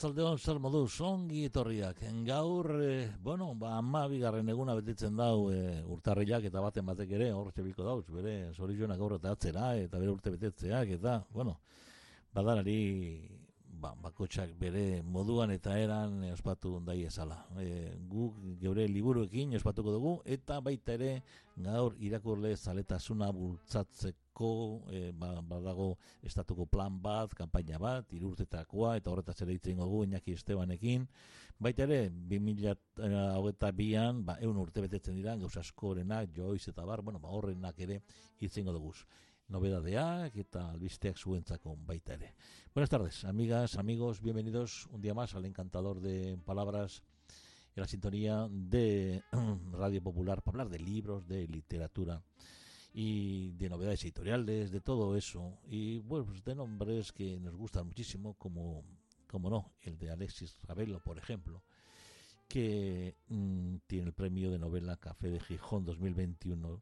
Eixo, atzaldeon zer modu, songi etorriak. Gaur, e, bueno, ba, ama bigarren eguna betitzen dau e, urtarriak eta baten batek ere, hor txebiko dauz, bere zorizionak gaur eta atzera, eta bere urte betetzeak, eta, bueno, badarari, ba, bakotxak bere moduan eta eran ospatu dai ezala. E, guk geure liburuekin ospatuko dugu, eta baita ere, gaur irakurle zaletasuna bultzatzeko ko e, ba, badago estatuko plan bat, kanpaina bat, irurtetakoa, eta horretaz ere itzen gogu, Iñaki Estebanekin. Baita ere, 2022an, ba, eun urte betetzen dira, gauz askorenak, joiz eta bar, bueno, ba, horrenak ere itzen gogu. Novedadeak eta albisteak zuentzako baita ere. Buenas tardes, amigas, amigos, bienvenidos un día más al encantador de palabras en la sintonía de Radio Popular para hablar de libros, de literatura y de novedades editoriales, de todo eso. Y bueno, pues de nombres que nos gustan muchísimo, como, como no, el de Alexis Ravelo, por ejemplo, que mm, tiene el premio de novela Café de Gijón 2021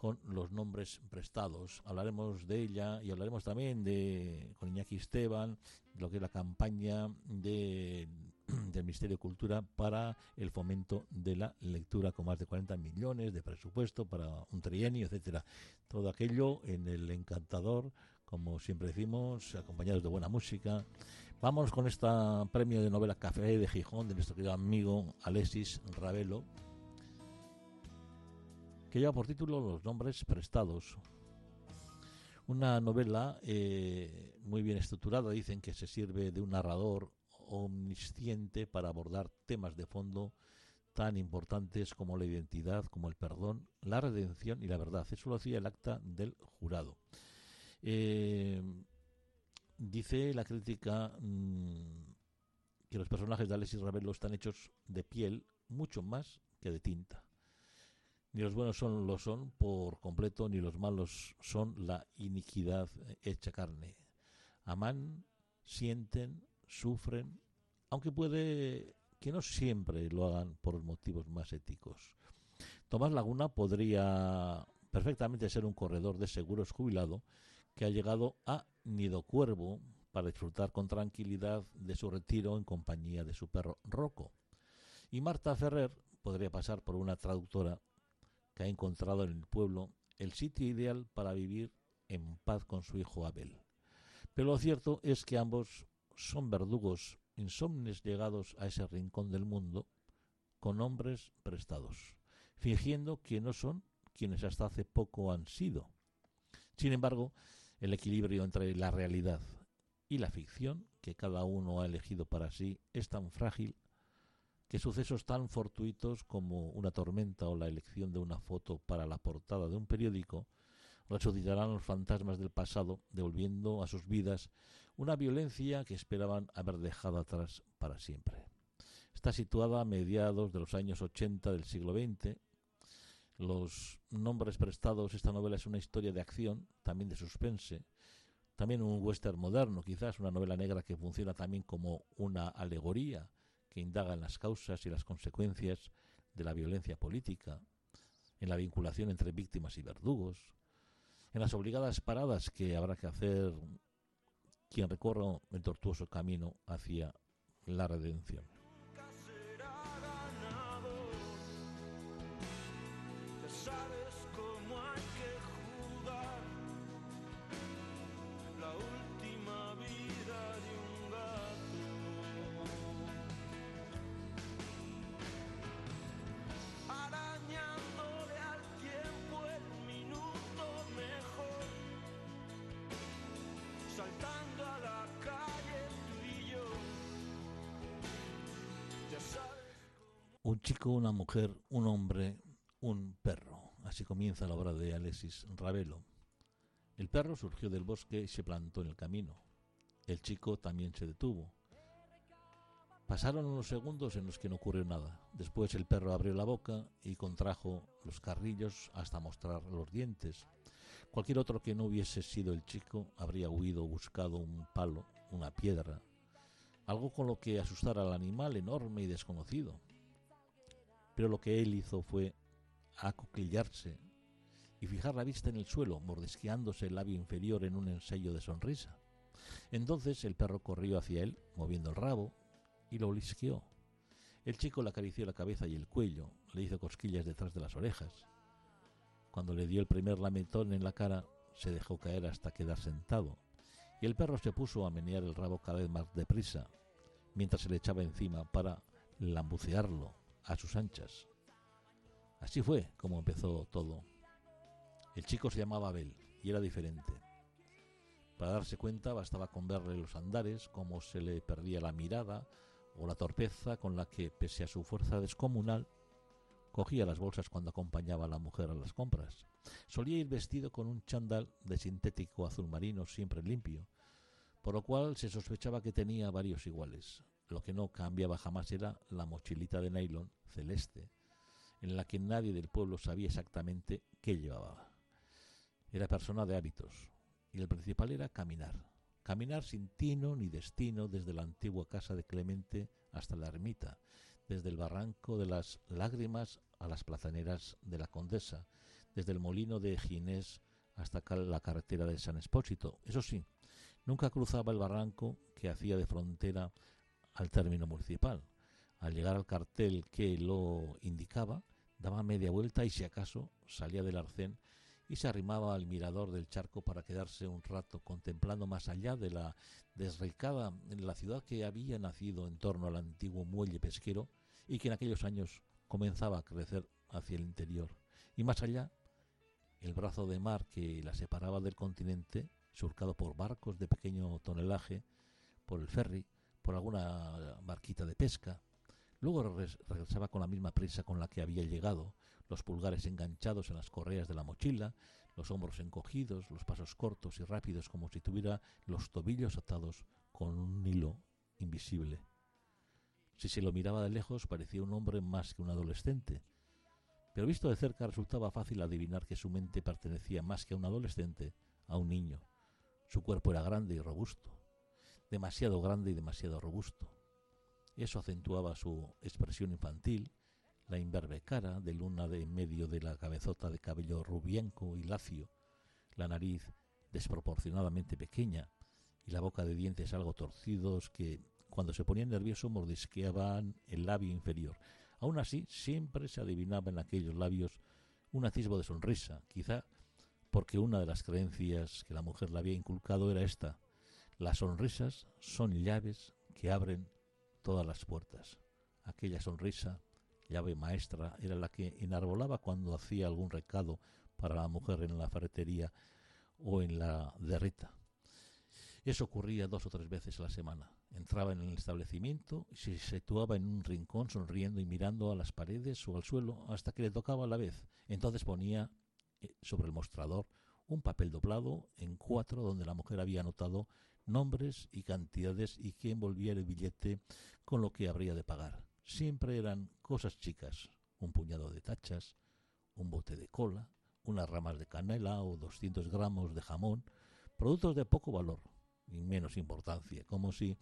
con los nombres prestados. Hablaremos de ella y hablaremos también de con Iñaki Esteban, lo que es la campaña de, del Ministerio de Cultura para el fomento de la lectura con más de 40 millones de presupuesto para un trienio, etcétera. Todo aquello en el encantador, como siempre decimos, acompañados de buena música. Vamos con este premio de novela Café de Gijón de nuestro querido amigo Alexis Ravelo que lleva por título Los nombres prestados. Una novela eh, muy bien estructurada, dicen que se sirve de un narrador omnisciente para abordar temas de fondo tan importantes como la identidad, como el perdón, la redención y la verdad. Eso lo hacía el acta del jurado. Eh, dice la crítica mm, que los personajes de Alexis Ravelo están hechos de piel mucho más que de tinta. Ni los buenos son lo son por completo, ni los malos son la iniquidad hecha carne. Aman, sienten, sufren, aunque puede que no siempre lo hagan por motivos más éticos. Tomás Laguna podría perfectamente ser un corredor de seguros jubilado que ha llegado a Nido Cuervo para disfrutar con tranquilidad de su retiro en compañía de su perro Rocco. Y Marta Ferrer podría pasar por una traductora ha encontrado en el pueblo el sitio ideal para vivir en paz con su hijo Abel. Pero lo cierto es que ambos son verdugos insomnes llegados a ese rincón del mundo con nombres prestados, fingiendo que no son quienes hasta hace poco han sido. Sin embargo, el equilibrio entre la realidad y la ficción que cada uno ha elegido para sí es tan frágil que sucesos tan fortuitos como una tormenta o la elección de una foto para la portada de un periódico resucitarán los fantasmas del pasado, devolviendo a sus vidas una violencia que esperaban haber dejado atrás para siempre. Está situada a mediados de los años 80 del siglo XX. Los nombres prestados, esta novela es una historia de acción, también de suspense, también un western moderno, quizás una novela negra que funciona también como una alegoría que indaga en las causas y las consecuencias de la violencia política, en la vinculación entre víctimas y verdugos, en las obligadas paradas que habrá que hacer quien recorra el tortuoso camino hacia la redención. Un chico, una mujer, un hombre, un perro. Así comienza la obra de Alexis Ravelo. El perro surgió del bosque y se plantó en el camino. El chico también se detuvo. Pasaron unos segundos en los que no ocurrió nada. Después el perro abrió la boca y contrajo los carrillos hasta mostrar los dientes. Cualquier otro que no hubiese sido el chico habría huido buscado un palo, una piedra, algo con lo que asustar al animal enorme y desconocido. Pero lo que él hizo fue acoclillarse y fijar la vista en el suelo, mordisqueándose el labio inferior en un ensayo de sonrisa. Entonces el perro corrió hacia él, moviendo el rabo, y lo olisqueó. El chico le acarició la cabeza y el cuello, le hizo cosquillas detrás de las orejas. Cuando le dio el primer lametón en la cara, se dejó caer hasta quedar sentado, y el perro se puso a menear el rabo cada vez más deprisa, mientras se le echaba encima para lambucearlo a sus anchas. Así fue como empezó todo. El chico se llamaba Abel y era diferente. Para darse cuenta bastaba con verle los andares, cómo se le perdía la mirada o la torpeza con la que, pese a su fuerza descomunal, cogía las bolsas cuando acompañaba a la mujer a las compras. Solía ir vestido con un chándal de sintético azul marino siempre limpio, por lo cual se sospechaba que tenía varios iguales. Lo que no cambiaba jamás era la mochilita de nylon celeste, en la que nadie del pueblo sabía exactamente qué llevaba. Era persona de hábitos, y el principal era caminar. Caminar sin tino ni destino desde la antigua casa de Clemente hasta la ermita, desde el barranco de las lágrimas a las plazaneras de la Condesa, desde el molino de Ginés hasta la carretera de San Espósito. Eso sí, nunca cruzaba el barranco que hacía de frontera al término municipal. Al llegar al cartel que lo indicaba, daba media vuelta y si acaso salía del arcén y se arrimaba al mirador del charco para quedarse un rato contemplando más allá de la desrecada la ciudad que había nacido en torno al antiguo muelle pesquero y que en aquellos años comenzaba a crecer hacia el interior. Y más allá, el brazo de mar que la separaba del continente, surcado por barcos de pequeño tonelaje, por el ferry, por alguna barquita de pesca. Luego regresaba con la misma prisa con la que había llegado, los pulgares enganchados en las correas de la mochila, los hombros encogidos, los pasos cortos y rápidos como si tuviera los tobillos atados con un hilo invisible. Si se lo miraba de lejos parecía un hombre más que un adolescente, pero visto de cerca resultaba fácil adivinar que su mente pertenecía más que a un adolescente, a un niño. Su cuerpo era grande y robusto, demasiado grande y demasiado robusto. Eso acentuaba su expresión infantil, la imberbe cara de luna de en medio de la cabezota de cabello rubienco y lacio, la nariz desproporcionadamente pequeña y la boca de dientes algo torcidos que, cuando se ponía nervioso, mordisqueaban el labio inferior. Aún así, siempre se adivinaba en aquellos labios un atisbo de sonrisa, quizá porque una de las creencias que la mujer le había inculcado era esta. Las sonrisas son llaves que abren todas las puertas. Aquella sonrisa llave maestra era la que enarbolaba cuando hacía algún recado para la mujer en la ferretería o en la derrita. Eso ocurría dos o tres veces a la semana. Entraba en el establecimiento y se situaba en un rincón sonriendo y mirando a las paredes o al suelo hasta que le tocaba a la vez. Entonces ponía eh, sobre el mostrador un papel doblado en cuatro donde la mujer había anotado nombres y cantidades y que envolvía el billete con lo que habría de pagar siempre eran cosas chicas, un puñado de tachas, un bote de cola, unas ramas de canela o 200 gramos de jamón, productos de poco valor y menos importancia, como si,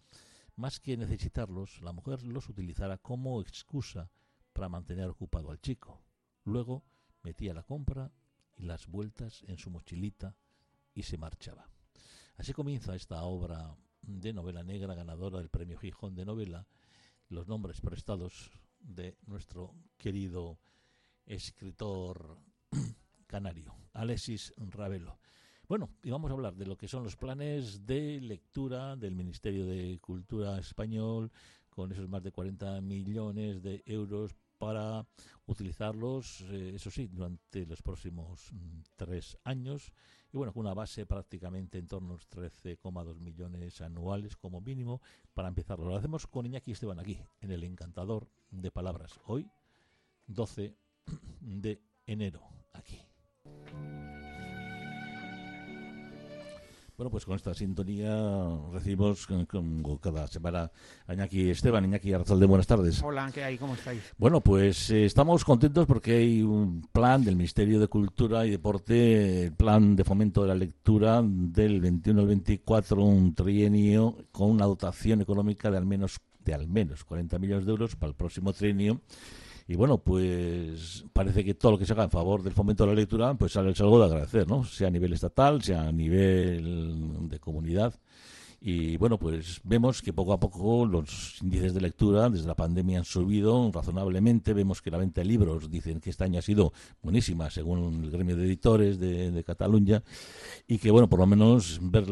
más que necesitarlos, la mujer los utilizara como excusa para mantener ocupado al chico. Luego metía la compra y las vueltas en su mochilita y se marchaba. Así comienza esta obra de novela negra ganadora del Premio Gijón de Novela los nombres prestados de nuestro querido escritor canario, Alexis Ravelo. Bueno, y vamos a hablar de lo que son los planes de lectura del Ministerio de Cultura español, con esos más de 40 millones de euros para utilizarlos, eh, eso sí, durante los próximos mm, tres años y bueno, con una base prácticamente en torno a los 13,2 millones anuales como mínimo para empezarlo. Lo hacemos con Iñaki Esteban aquí, en el encantador de palabras. Hoy, 12 de enero, aquí. Bueno, pues con esta sintonía recibimos cada semana a Iñaki Esteban. Iñaki Arzalde, buenas tardes. Hola, ¿qué hay? ¿Cómo estáis? Bueno, pues eh, estamos contentos porque hay un plan del Ministerio de Cultura y Deporte, el plan de fomento de la lectura del 21 al 24, un trienio con una dotación económica de al menos de al menos 40 millones de euros para el próximo trienio y bueno, pues parece que todo lo que se haga en favor del fomento de la lectura, pues es algo de agradecer, ¿no? Sea a nivel estatal, sea a nivel de comunidad. Y bueno, pues vemos que poco a poco los índices de lectura desde la pandemia han subido razonablemente. Vemos que la venta de libros dicen que este año ha sido buenísima, según el gremio de editores de, de Cataluña. Y que bueno, por lo menos ver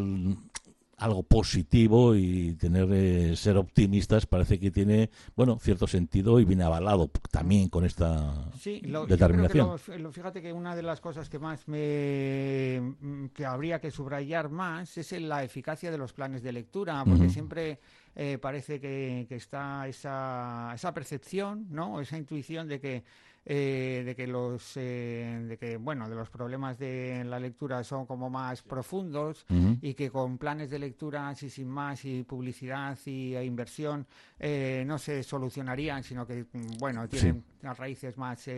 algo positivo y tener eh, ser optimistas parece que tiene bueno cierto sentido y viene avalado también con esta sí, lo, determinación. fíjate que una de las cosas que más me que habría que subrayar más es la eficacia de los planes de lectura, porque siempre eh, parece que, que, está esa, esa percepción, ¿no? esa intuición de que eh, de que los eh, de que bueno de los problemas de la lectura son como más profundos y que con planes de lectura así sin más y publicidad y e inversión eh, no se solucionarían sino que mm, bueno tienen las raíces más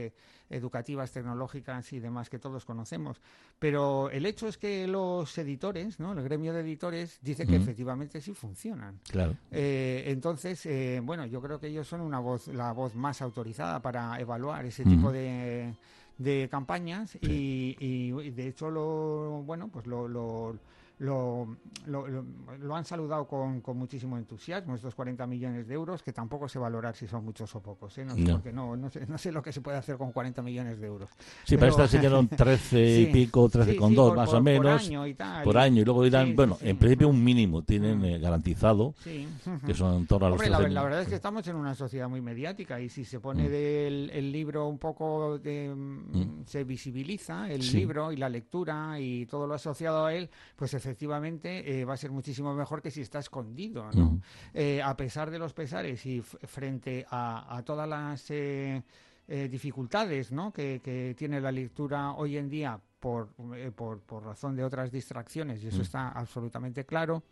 educativas tecnológicas y demás que todos conocemos. Pero el hecho es que los editores no el gremio de editores dice que efectivamente sí funcionan. Claro. Entonces bueno yo creo que ellos son una voz la voz más autorizada para evaluar ese tipo de, de campañas y, y, de hecho lo bueno pues lo, lo lo, lo, han saludado con, con, muchísimo entusiasmo, estos 40 millones de euros, que tampoco sé valorar si son muchos o pocos, ¿eh? no, sé, Porque no, no, sé, no sé lo que se puede hacer con 40 millones de euros. Sí, para esta se dieron 13 y pico, 13 con dos más o menos, por año y, tal, por año, y luego dirán, bueno, en principio un mínimo tienen eh, garantizado, que son todas las la, la, verdad es que estamos en una sociedad muy mediática y si se pone mm. del el libro un poco, de, mm. se visibiliza el libro y la lectura y todo lo asociado a él, pues efectivamente efectivamente eh, va a ser muchísimo mejor que si está escondido, ¿no? Eh, a pesar de los pesares y frente a, todas las eh, dificultades ¿no? que, tiene la lectura hoy en día por, por, razón de otras distracciones, y eso mm. está absolutamente claro,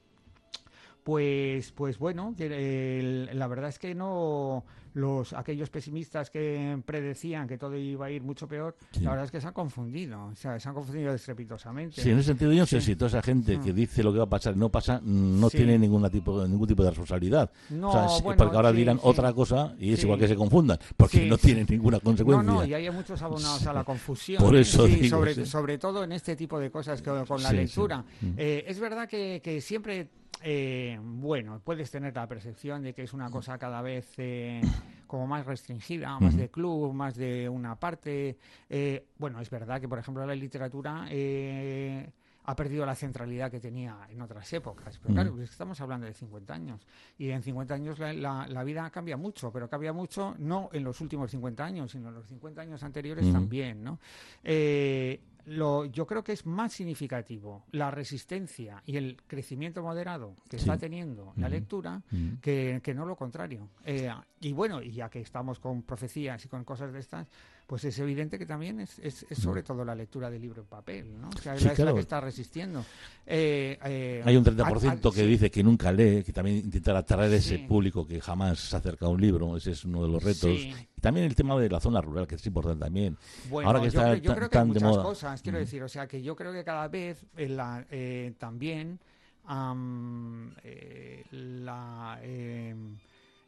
pues, pues bueno, la verdad es que no los aquellos pesimistas que predecían que todo iba a ir mucho peor, la verdad es que se han confundido, o sea, se han confundido estrepitosamente. Sí, en ese sentido yo no sé si toda esa gente que mm. dice lo que va a pasar y no pasa, no tiene ningún tipo, ningún tipo de responsabilidad. No, o sea, porque ahora dirán otra cosa y es igual que se confundan, porque no tienen ninguna consecuencia. No, no, y hay muchos abonados a la confusión. Por eso sobre, sobre todo en este tipo de cosas que con la lectura. Mm. Eh, es verdad que, que siempre eh, bueno, puedes tener la percepción de que es una cosa cada vez eh, como más restringida, más de club, más de una parte. Eh, bueno, es verdad que, por ejemplo, la literatura eh, ha perdido la centralidad que tenía en otras épocas. Pero claro, estamos hablando de 50 años. Y en 50 años la, vida cambia mucho, pero cambia mucho no en los últimos 50 años, sino en los 50 años anteriores también, ¿no? Eh, lo, yo creo que es más significativo la resistencia y el crecimiento moderado que está teniendo la lectura que, no lo contrario. Eh, y bueno, y ya que estamos con profecías y con cosas de estas, pues es evidente que también es, es, sobre todo la lectura del libro en papel, ¿no? O sea, es la que está resistiendo. Eh, eh, Hay un 30% que dice que nunca lee, que también intentará atraer ese público que jamás se acerca a un libro, ese es uno de los retos. Y también el tema de la zona rural, que es importante también. Bueno, Ahora que está yo, creo que hay muchas cosas, quiero decir, o sea, que yo creo que cada vez la, eh, también eh, la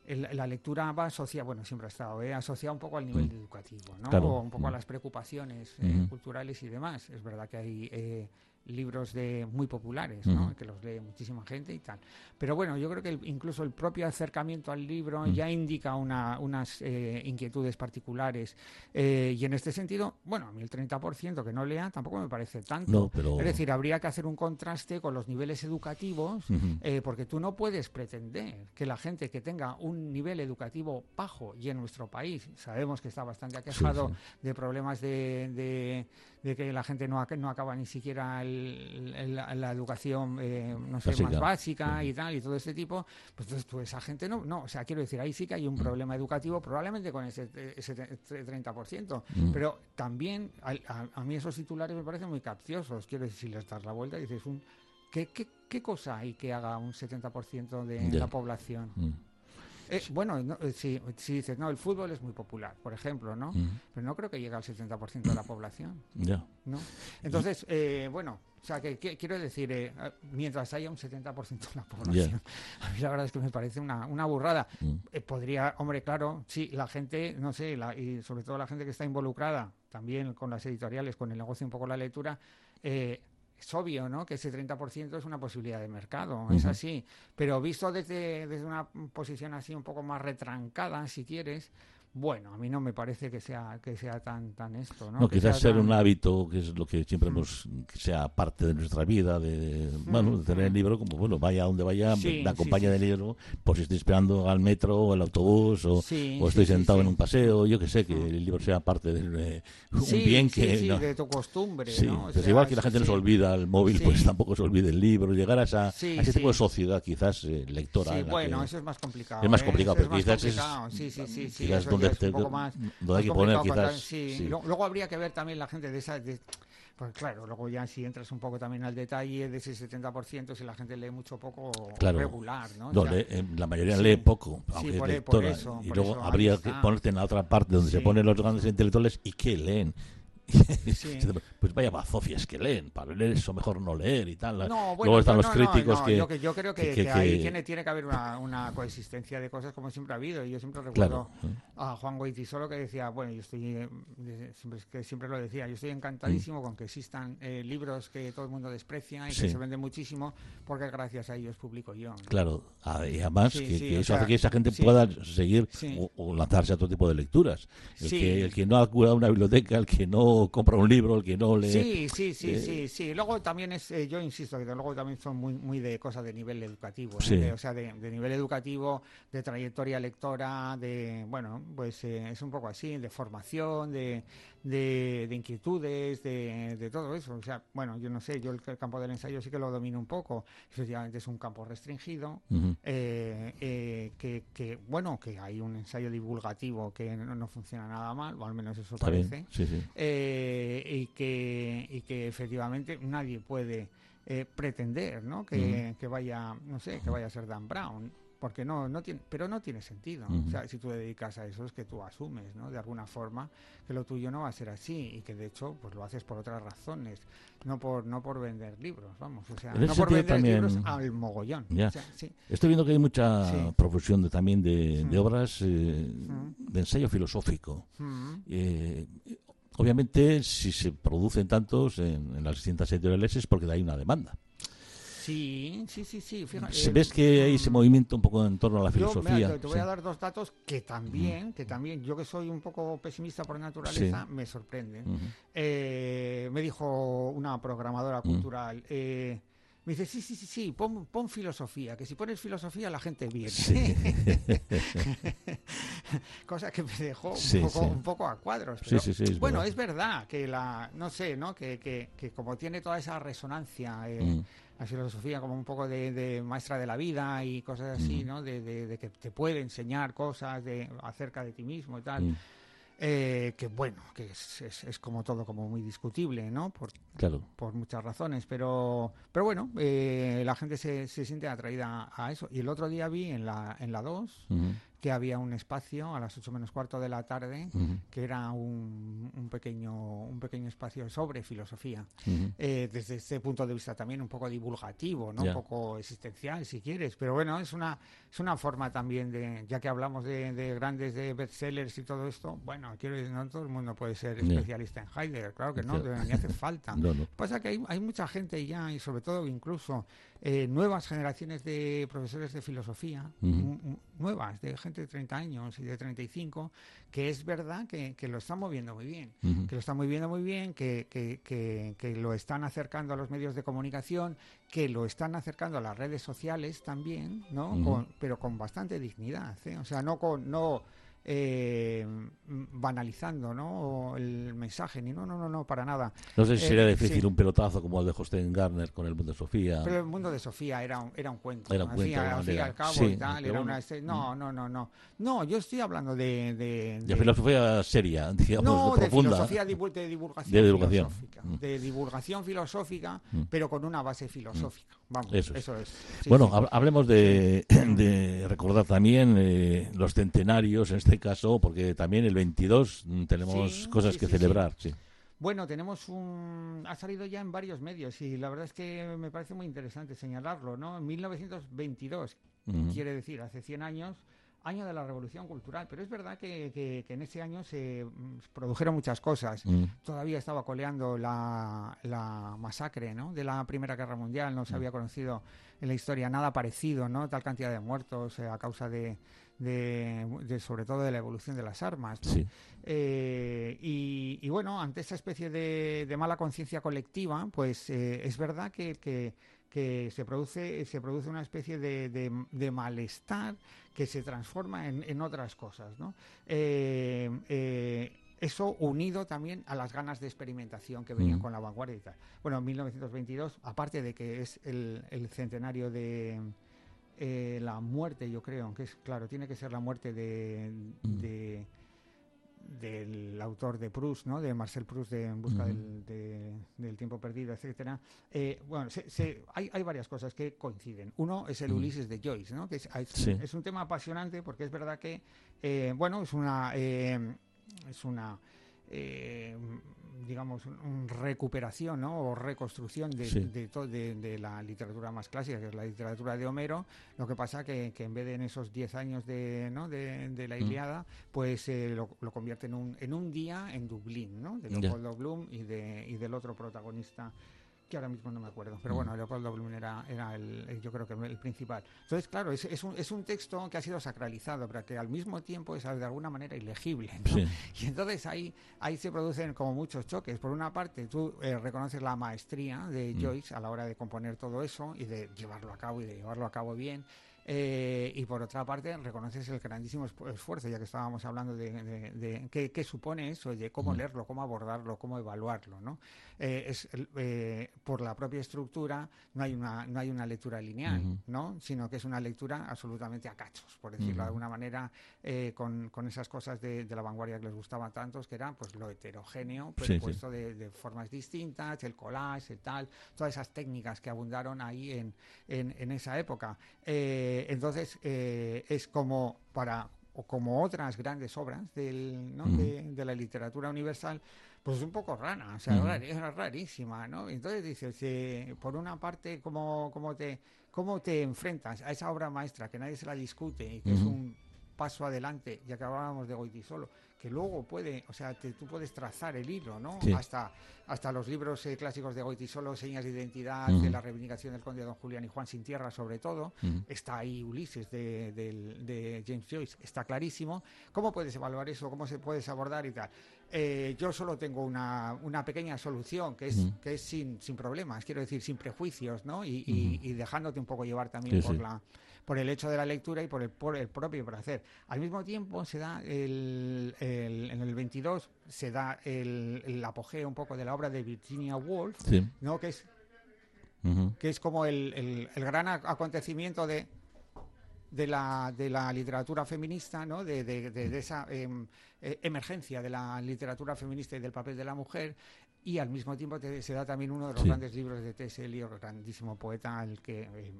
em, la lectura va asociada, bueno, siempre ha estado, ¿eh? asociada un poco al nivel educativo, ¿no? O un poco a las preocupaciones eh, culturales y demás. Es verdad que hay eh, libros de muy populares, ¿no? que los lee muchísima gente y tal. Pero bueno, yo creo que incluso el propio acercamiento al libro ya indica una, unas eh, inquietudes particulares. Eh, y en este sentido, bueno, a mí el 30% que no lea tampoco me parece tanto. Es decir, habría que hacer un contraste con los niveles educativos, eh, porque tú no puedes pretender que la gente que tenga un nivel educativo bajo, y en nuestro país sabemos que está bastante aquejado de problemas de de que la gente no, no acaba ni siquiera la educación, eh, no sé, más básica y tal, y todo este tipo, pues entonces pues, esa gente no, no, o sea, quiero decir, ahí sí que hay un mm. problema educativo, probablemente con ese, ese 30%, mm. pero también a, mí esos titulares me parecen muy capciosos, quiero decir, si les das la vuelta y dices, un, ¿qué, qué, qué cosa hay que haga un 70% de la población? Mm. Eh, bueno, eh, si, dices, no, el fútbol es muy popular, por ejemplo, ¿no? Pero no creo que llegue al 70% de la población. Ya. ¿no? Entonces, eh, bueno, o sea, que, quiero decir, mientras haya un 70% de la población, a mí la verdad es que me parece una, una burrada. Mm. podría, hombre, claro, sí, la gente, no sé, y sobre todo la gente que está involucrada también con las editoriales, con el negocio, un poco la lectura, eh, es obvio, ¿no? Que ese 30% es una posibilidad de mercado, es así. Pero visto desde, desde una posición así un poco más retrancada, si quieres, bueno, a mí no me parece que sea que sea tan tan esto, ¿no? no quizás ser un hábito, que es lo que siempre mm. hemos, que sea parte de nuestra vida, de, mm, bueno, de tener el mm. libro como, bueno, vaya donde vaya, la acompaña del libro, por si estoy esperando al metro o al autobús o, estoy sentado en un paseo, yo que sé, que el libro sea parte de un bien que... No, de tu costumbre, ¿no? Pues igual que la gente no se olvida el móvil, pues tampoco se olvide el libro, llegar a, esa, a ese tipo de sociedad quizás eh, lectora. Sí, bueno, eso es más complicado. Es más ¿eh? complicado, pero quizás es... Sí, sí, sí, sí, un poco más, hay que poner quizás. Luego, habría que ver también la gente de esa. pues claro, luego ya si entras un poco también al detalle de ese 70%, si la gente lee mucho poco regular, ¿no? la mayoría lee poco, aunque y luego habría que ponerte en la otra parte donde se ponen los grandes intelectuales y qué leen. pues vaya bazofias que leen, para leer eso mejor no leer y tal. Luego están los críticos que, yo, creo que, ahí tiene, tiene que haber una, coexistencia de cosas como siempre ha habido. Y yo siempre recuerdo a Juan solo que decía, bueno, yo estoy, siempre, que siempre lo decía, yo estoy encantadísimo mm. con que existan eh, libros que todo el mundo desprecia y que se venden muchísimo porque gracias a ellos publico yo. Claro, y además que, eso hace que esa gente pueda seguir o, lanzarse a otro tipo de lecturas. El, que, el que no acuda a una biblioteca, el que no compra un libro, el que no lee. Sí, sí, sí, eh, sí, sí. Luego también es, eh, yo insisto, que luego también son muy, muy de cosas de nivel educativo, o sea, de, nivel educativo, de trayectoria lectora, de, bueno, pues eh, es un poco así, de formación, de, de, inquietudes, de, de, todo eso. O sea, bueno, yo no sé, yo el, campo del ensayo sí que lo domino un poco. Efectivamente es un campo restringido, que, que, bueno, que hay un ensayo divulgativo que no, funciona nada mal, o al menos eso parece. Sí, sí. Eh, y, que, y que efectivamente nadie puede eh, pretender ¿no? Que, que, vaya, no sé, que vaya a ser Dan Brown porque no, no tiene, pero no tiene sentido. O sea, si tú dedicas a eso es que tú asumes, ¿no? De alguna forma que lo tuyo no va a ser así y que de hecho pues lo haces por otras razones, no por no por vender libros, vamos, o sea, no por vender libros al mogollón. Estoy viendo que hay mucha profusión de, también de, obras eh, de ensayo filosófico. Obviamente, si se producen tantos en, las distintas editoriales es porque hay una demanda. Sí, sí, sí, sí. Fíjate, ¿Ves que hay ese movimiento un poco en torno a la filosofía? te, voy a dar dos datos que también, que también, yo que soy un poco pesimista por naturaleza, me sorprenden. Eh, me dijo una programadora cultural, eh, me dice, sí, sí, sí, sí, pon, pon filosofía, que si pones filosofía la gente viene. Cosa que me dejó un, poco, a cuadros. bueno, es verdad que la, no sé, ¿no? Que, que, que como tiene toda esa resonancia, eh, mm. La filosofía como un poco de, maestra de la vida y cosas así. ¿no? De, de, que te puede enseñar cosas de, acerca de ti mismo y tal. Mm. Eh, que bueno, que es, es, como todo como muy discutible, ¿no? Por, claro. por muchas razones, pero, pero bueno, eh, la gente se, se siente atraída a eso. Y el otro día vi en la, en la 2 que había un espacio a las 8 menos cuarto de la tarde que era un, un, pequeño un pequeño espacio sobre filosofía. Eh, desde este punto de vista también un poco divulgativo no un poco existencial si quieres. Pero bueno es una es una forma también de ya que hablamos de, de grandes de bestsellers y todo esto bueno quiero decir no todo el mundo puede ser especialista en Heidegger claro que no ni hace falta. Pasa que hay, hay mucha gente ya y sobre todo incluso eh, nuevas generaciones de profesores de filosofía, nuevas, de gente de 30 años y de 35, que es verdad que, lo están moviendo muy bien, que lo están moviendo muy bien, que, que, lo están acercando a los medios de comunicación, que lo están acercando a las redes sociales también, ¿no? pero con bastante dignidad, ¿eh? o sea, no con... No, eh, banalizando ¿no? el mensaje, ni no, no, no, no, para nada. No sé si sería eh, difícil un pelotazo como el de Hosteen Garner con el mundo de Sofía. Pero el mundo de Sofía era un, era un cuento. Era un cuento. Al fin y al cabo y tal, era una... No, no, no, no. No, yo estoy hablando de... De, de, filosofía seria, digamos, no, de profunda. filosofía de, divulgación de divulgación. filosófica. Mm. De divulgación filosófica, mm. pero con una base filosófica. Mm. Vamos, eso es. bueno, hablemos de, de recordar también eh, los centenarios, en este caso, porque también el 22 tenemos cosas que celebrar. Sí. Bueno, tenemos un... Ha salido ya en varios medios y la verdad es que me parece muy interesante señalarlo, ¿no? En 1922, quiere decir, hace 100 años, año de la revolución cultural, pero es verdad que, en ese año se mm, produjeron muchas cosas. Todavía estaba coleando la, masacre ¿no? de la Primera Guerra Mundial, no se había conocido en la historia nada parecido, ¿no? tal cantidad de muertos eh, a causa de, de, sobre todo de la evolución de las armas. Eh, y, bueno, ante esa especie de, mala conciencia colectiva, pues eh, es verdad que, que, se produce se produce una especie de, malestar que se transforma en, otras cosas. ¿no? Eh, eso unido también a las ganas de experimentación que venían con la vanguardia y tal. Bueno, en 1922, aparte de que es el centenario de, eh, la muerte, yo creo, aunque es claro, tiene que ser la muerte de, mm. Del autor de Proust, ¿no? De Marcel Proust, de En busca del, tiempo perdido, etcétera. Eh, bueno, hay, hay, varias cosas que coinciden. Uno es el. Ulises de Joyce, ¿no? Que es, es, un tema apasionante porque es verdad que, eh, bueno, es una es una digamos, una recuperación o reconstrucción de, de, de, la literatura más clásica, que es la literatura de Homero. Lo que pasa que, que en vez de en esos 10 años de, ¿no? de, la mm. Iliada, pues eh, lo, lo, convierte en un, en un día en Dublín, ¿no? de Leopoldo Bloom y, de, y del otro protagonista que ahora mismo no me acuerdo, pero mm. bueno, Leopoldo Bloom era, era el, yo creo que el principal. Entonces, claro, es, es, un, es un texto que ha sido sacralizado, pero que al mismo tiempo es de alguna manera ilegible. Y entonces ahí, ahí se producen como muchos choques. Por una parte, tú eh, reconoces la maestría de mm. Joyce a la hora de componer todo eso y de llevarlo a cabo y de llevarlo a cabo bien. Eh, y por otra parte, reconoces el grandísimo esfuerzo, ya que estábamos hablando de, qué, supone eso, de cómo leerlo, cómo abordarlo, cómo evaluarlo. ¿no? Eh, es, eh, por la propia estructura no hay una, no hay una lectura lineal, ¿no? sino que es una lectura absolutamente a cachos, por decirlo de alguna manera, con, con, esas cosas de, la vanguardia que les gustaba tantos, que era pues, lo heterogéneo, pero puesto De, formas distintas, el collage, el tal, todas esas técnicas que abundaron ahí en, en, en esa época. Eh, entonces, eh, es como para o como otras grandes obras del, de, la literatura universal, pues es un poco rara, o sea, es rarísima, ¿no? Entonces dices, eh, por una parte, ¿cómo, cómo, te, ¿cómo te enfrentas a esa obra maestra que nadie se la discute y que es un paso adelante, ya que hablábamos de Goitisolo, que luego puede, o sea, tú puedes trazar el hilo, ¿no? Hasta, hasta los libros eh, clásicos de Goitisolo, Señas de Identidad, de la reivindicación del conde Don Julián y Juan Sin Tierra, sobre todo. Está ahí Ulises de, de, James Joyce, está clarísimo. ¿Cómo puedes evaluar eso? ¿Cómo se puedes abordar y tal? Eh, yo solo tengo una, una, pequeña solución que es, que es sin, sin problemas, quiero decir, sin prejuicios, ¿no? Y, y, dejándote un poco llevar también por la por el hecho de la lectura y por el, por el propio placer. Al mismo tiempo se da el, en el 22 se da el, apogeo un poco de la obra de Virginia Woolf, ¿no? que es que es como el, gran acontecimiento de de la, de la literatura feminista, ¿no? de, de, esa em, e, emergencia de la literatura feminista y del papel de la mujer, y al mismo tiempo se da también uno de los grandes libros de T.S. Eliot, grandísimo poeta, al que eh,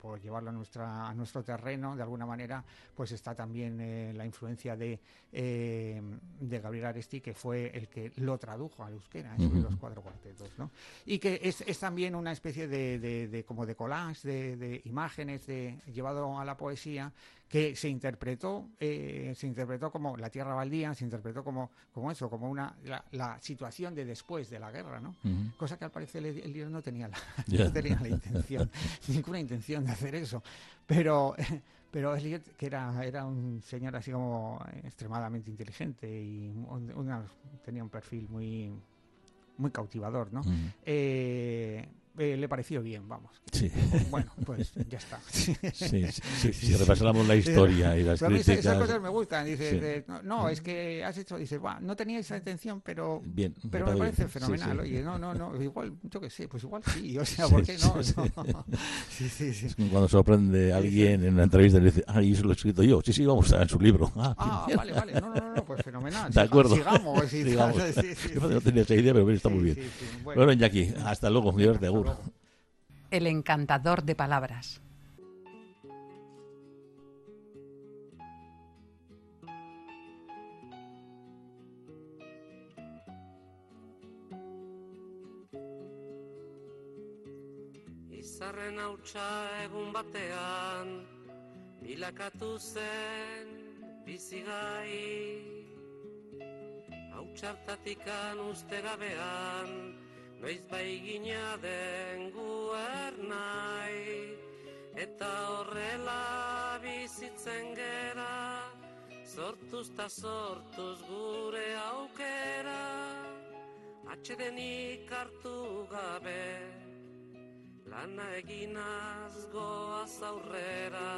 por, llevarlo a, nuestra, a nuestro terreno, de alguna manera, pues está también eh, la influencia de, eh, de Gabriel Aresti, que fue el que lo tradujo al euskera en los cuatro cuartetos, ¿no? Y que es, es también una especie de, de, como de collage, de, de imágenes de, llevado a la poesía, que se interpretó, eh, se interpretó como la tierra baldía, se interpretó como, como eso, como una la, situación de después de la guerra, ¿no? Cosa que al parecer el, libro no tenía la, no tenía la intención, ninguna intención de hacer eso. Pero pero Eliot, que era, era un señor así como extremadamente inteligente y tenía un perfil muy muy cautivador, ¿no? Eh, eh, le pareció bien, vamos. Sí. Bueno, pues ya está. Sí, sí, si repasamos la historia y las críticas... esas cosas me gustan. Dice, no, es que has hecho, dice, no tenía esa intención, pero, bien, pero me, parece fenomenal. Oye, no, no, no, igual, yo que sé, pues igual sí, o sea, ¿por qué no? Sí, sí, sí. Cuando sorprende a alguien en una entrevista y le dice, ah, y eso lo he escrito yo. Sí, sí, vamos, a en su libro. Ah, ah vale, vale. No, no, no, pues fenomenal. De acuerdo. Sigamos. Yo no tenía esa idea, pero está muy bien. Bueno, Jackie, hasta luego. Dios el encantador de palabras. Izarren hautsa egun batean, bilakatu zen bizigai. Hautsartatikan uste gabean, noiz bai gina den guer nahi eta horrela bizitzen gera sortuz ta sortuz gure aukera atxedenik hartu gabe lana eginaz goaz aurrera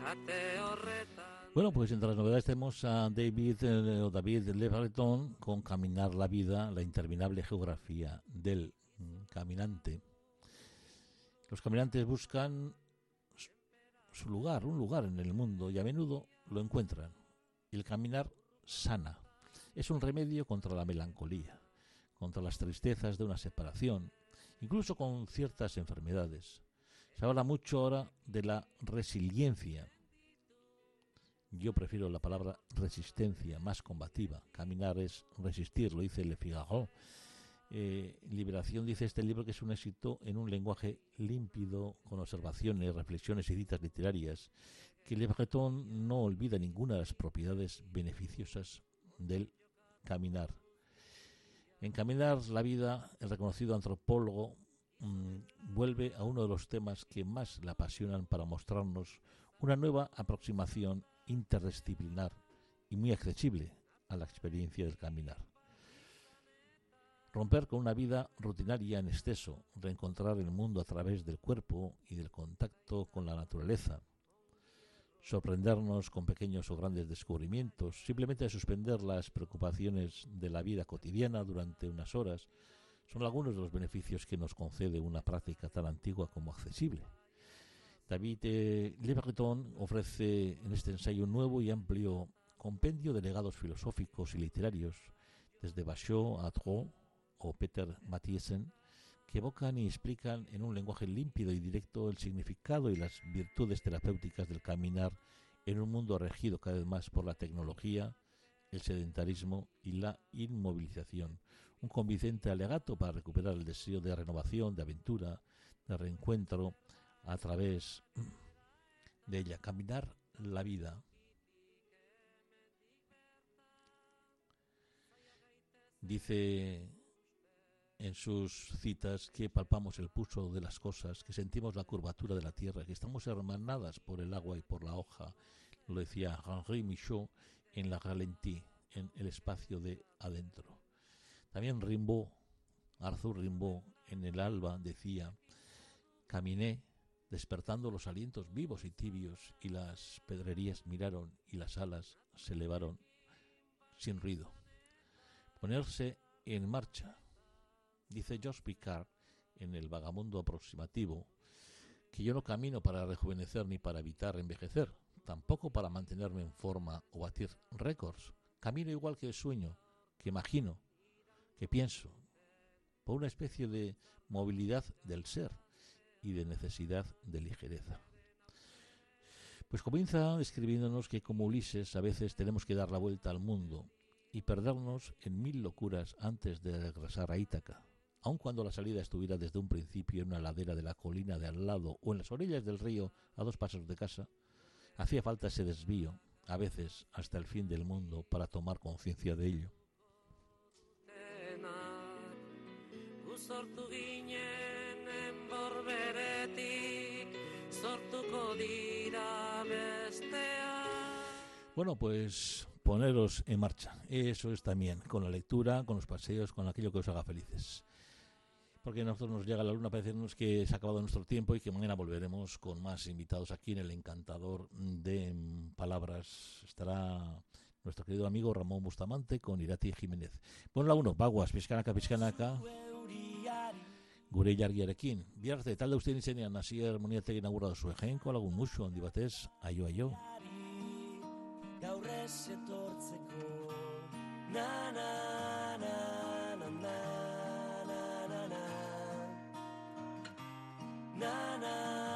kate horreta Bueno, pues entre las novedades tenemos a David eh, o David Lebreton con Caminar la vida, la interminable geografía del mm, caminante. Los caminantes buscan su lugar, un lugar en el mundo y a menudo lo encuentran. El caminar sana. Es un remedio contra la melancolía, contra las tristezas de una separación, incluso con ciertas enfermedades. Se habla mucho ahora de la resiliencia yo prefiero la palabra resistencia, más combativa. Caminar es resistir, lo dice Le Figaro. Eh, Liberación dice este libro que es un éxito en un lenguaje límpido, con observaciones, reflexiones y citas literarias, que Le Breton no olvida ninguna de las propiedades beneficiosas del caminar. En Caminar la vida, el reconocido antropólogo mm, vuelve a uno de los temas que más le apasionan para mostrarnos una nueva aproximación interdisciplinar y muy accesible a la experiencia del caminar. Romper con una vida rutinaria en exceso, reencontrar el mundo a través del cuerpo y del contacto con la naturaleza, sorprendernos con pequeños o grandes descubrimientos, simplemente suspender las preocupaciones de la vida cotidiana durante unas horas, son algunos de los beneficios que nos concede una práctica tan antigua como accesible. David eh, Le Breton ofrece en este ensayo un nuevo y amplio compendio de legados filosóficos y literarios, desde Bachot a Tro o Peter Mathiesen, que evocan y explican en un lenguaje límpido y directo el significado y las virtudes terapéuticas del caminar en un mundo regido cada vez más por la tecnología, el sedentarismo y la inmovilización. Un convincente alegato para recuperar el deseo de renovación, de aventura, de reencuentro, a través de ella, caminar la vida. Dice en sus citas que palpamos el pulso de las cosas, que sentimos la curvatura de la tierra, que estamos hermanadas por el agua y por la hoja. Lo decía Henri Michaud en la Ralentí, en el espacio de adentro. También Rimbaud, Arthur Rimbaud, en el alba decía, caminé despertando los alientos vivos y tibios, y las pedrerías miraron y las alas se elevaron sin ruido. Ponerse en marcha. Dice Josh Picard en el vagamundo aproximativo que yo no camino para rejuvenecer ni para evitar envejecer, tampoco para mantenerme en forma o batir récords. Camino igual que sueño, que imagino, que pienso, por una especie de movilidad del ser, y de necesidad de ligereza. Pues comienza escribiéndonos que como Ulises a veces tenemos que dar la vuelta al mundo y perdernos en mil locuras antes de regresar a Ítaca, aun cuando la salida estuviera desde un principio en una ladera de la colina de al lado o en las orillas del río a dos pasos de casa, hacía falta ese desvío, a veces hasta el fin del mundo, para tomar conciencia de ello. Bueno, pues poneros en marcha. Eso es también, con la lectura, con los paseos, con aquello que os haga felices. porque nosotros nos llega la luna para decirnos que se ha acabado nuestro tiempo y que mañana volveremos con más invitados aquí en el encantador de palabras. Estará nuestro querido amigo Ramón Bustamante con Irati Jiménez. Bueno, la uno, baguas, pizkanaka, pizkanaka. Gure jargiarekin. Biharte, talde ustean izenean, hasi harmoniategin agurra duzu egenko, lagun musu, handi batez, aio, aio. Gaur etortzeko, na, na, na, na, na, na, na, na, na, na,